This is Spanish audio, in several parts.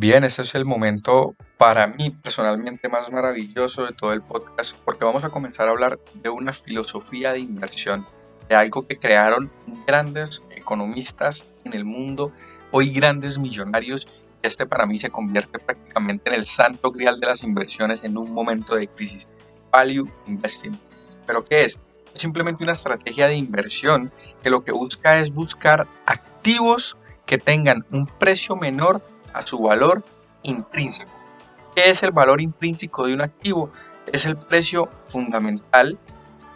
Bien, ese es el momento para mí personalmente más maravilloso de todo el podcast porque vamos a comenzar a hablar de una filosofía de inversión, de algo que crearon grandes economistas en el mundo, hoy grandes millonarios. Este para mí se convierte prácticamente en el santo grial de las inversiones en un momento de crisis. Value Investing. ¿Pero qué es? Simplemente una estrategia de inversión que lo que busca es buscar activos que tengan un precio menor a su valor intrínseco. ¿Qué es el valor intrínseco de un activo? Es el precio fundamental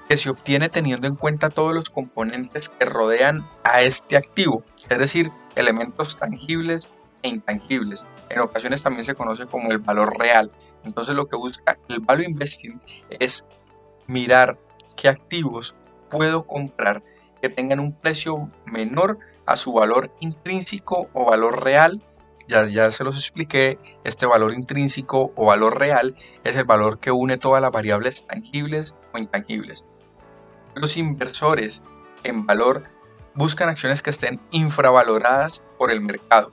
que se obtiene teniendo en cuenta todos los componentes que rodean a este activo, es decir, elementos tangibles e intangibles. En ocasiones también se conoce como el valor real. Entonces lo que busca el value investing es mirar qué activos puedo comprar que tengan un precio menor a su valor intrínseco o valor real ya, se los expliqué, este valor intrínseco o valor real es el valor que une todas las variables tangibles o intangibles. Los inversores en valor buscan acciones que estén infravaloradas por el mercado,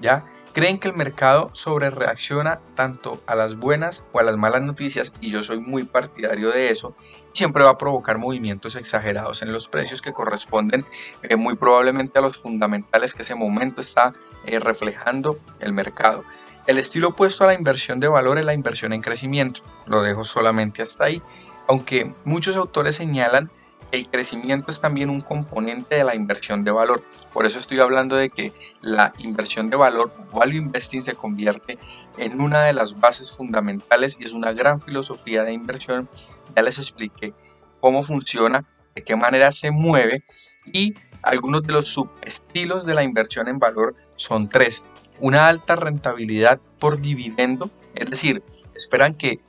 ¿ya? Creen que el mercado sobre reacciona tanto a las buenas o a las malas noticias y yo soy muy partidario de eso, siempre va a provocar movimientos exagerados en los precios que corresponden eh, muy probablemente a los fundamentales que ese momento está eh, reflejando el mercado. El estilo opuesto a la inversión de valor es la inversión en crecimiento, lo dejo solamente hasta ahí, aunque muchos autores señalan el crecimiento es también un componente de la inversión de valor. Por eso estoy hablando de que la inversión de valor, value investing, se convierte en una de las bases fundamentales y es una gran filosofía de inversión. Ya les expliqué cómo funciona, de qué manera se mueve y algunos de los subestilos de la inversión en valor son tres. Una alta rentabilidad por dividendo, es decir, esperan que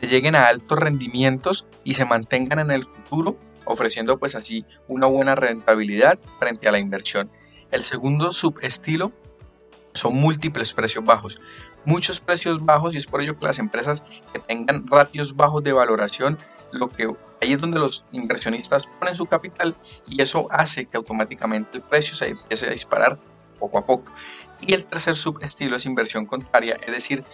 se lleguen a altos rendimientos y se mantengan en el futuro ofreciendo pues así una buena rentabilidad frente a la inversión. El segundo subestilo son múltiples precios bajos. Muchos precios bajos y es por ello que las empresas que tengan ratios bajos de valoración, lo que ahí es donde los inversionistas ponen su capital y eso hace que automáticamente el precio se empiece a disparar poco a poco. Y el tercer subestilo es inversión contraria, es decir,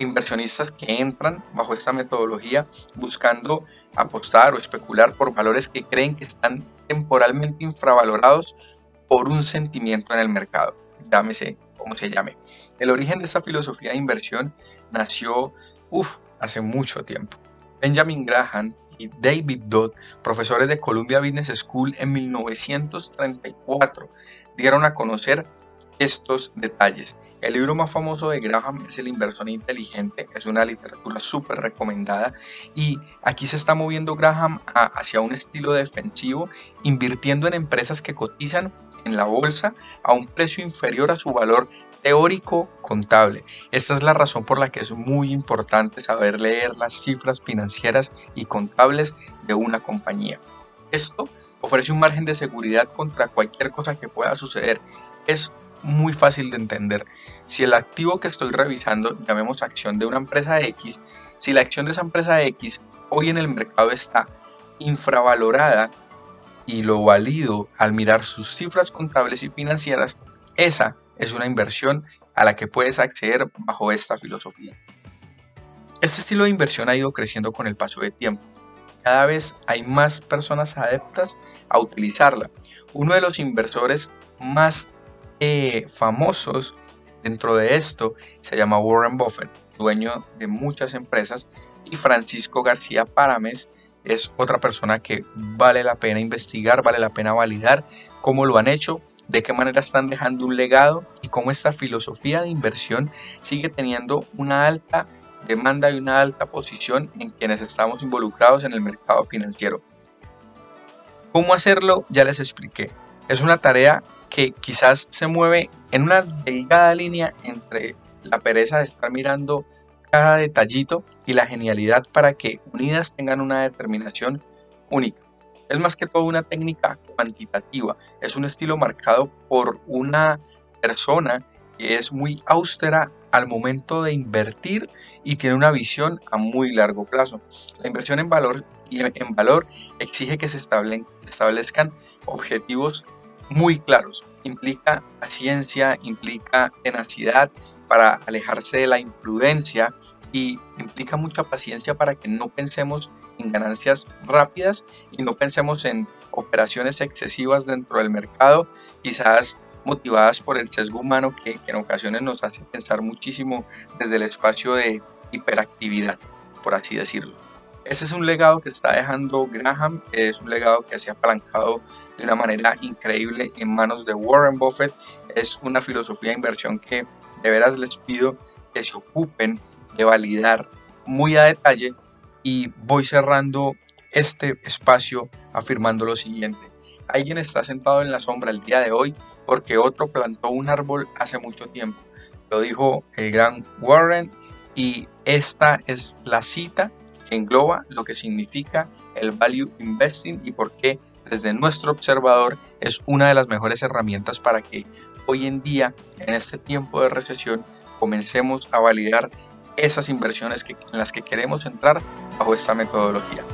inversionistas que entran bajo esta metodología buscando apostar o especular por valores que creen que están temporalmente infravalorados por un sentimiento en el mercado, llámese como se llame. El origen de esta filosofía de inversión nació hace mucho tiempo. Benjamin Graham y David Dodd, profesores de Columbia Business School en 1934, dieron a conocer estos detalles el libro más famoso de Graham es El inversor inteligente, es una literatura súper recomendada y aquí se está moviendo Graham hacia un estilo defensivo, invirtiendo en empresas que cotizan en la bolsa a un precio inferior a su valor teórico contable. Esta es la razón por la que es muy importante saber leer las cifras financieras y contables de una compañía. Esto ofrece un margen de seguridad contra cualquier cosa que pueda suceder. Es muy fácil de entender. Si el activo que estoy revisando, llamemos acción de una empresa X, si la acción de esa empresa X hoy en el mercado está infravalorada y lo valido al mirar sus cifras contables y financieras, esa es una inversión a la que puedes acceder bajo esta filosofía. Este estilo de inversión ha ido creciendo con el paso de tiempo. Cada vez hay más personas adeptas a utilizarla. Uno de los inversores más eh, famosos dentro de esto se llama Warren Buffett, dueño de muchas empresas, y Francisco García Parames es otra persona que vale la pena investigar, vale la pena validar cómo lo han hecho, de qué manera están dejando un legado y cómo esta filosofía de inversión sigue teniendo una alta demanda y una alta posición en quienes estamos involucrados en el mercado financiero. ¿Cómo hacerlo? Ya les expliqué. Es una tarea que quizás se mueve en una delgada línea entre la pereza de estar mirando cada detallito y la genialidad para que unidas tengan una determinación única. Es más que todo una técnica cuantitativa, es un estilo marcado por una persona que es muy austera al momento de invertir y tiene una visión a muy largo plazo. La inversión en valor, en valor exige que se establezcan objetivos muy claros. Implica paciencia, implica tenacidad para alejarse de la imprudencia y implica mucha paciencia para que no pensemos en ganancias rápidas y no pensemos en operaciones excesivas dentro del mercado, quizás motivadas por el sesgo humano que, en ocasiones nos hace pensar muchísimo desde el espacio de hiperactividad, por así decirlo. Ese es un legado que está dejando Graham, es un legado que se ha apalancado de una manera increíble en manos de Warren Buffett. Es una filosofía de inversión que de veras les pido que se ocupen de validar muy a detalle y voy cerrando este espacio afirmando lo siguiente. Alguien está sentado en la sombra el día de hoy porque otro plantó un árbol hace mucho tiempo. Lo dijo el gran Warren y esta es la cita engloba lo que significa el value investing y por qué desde nuestro observador es una de las mejores herramientas para que hoy en día, en este tiempo de recesión, comencemos a validar esas inversiones que, en las que queremos entrar bajo esta metodología.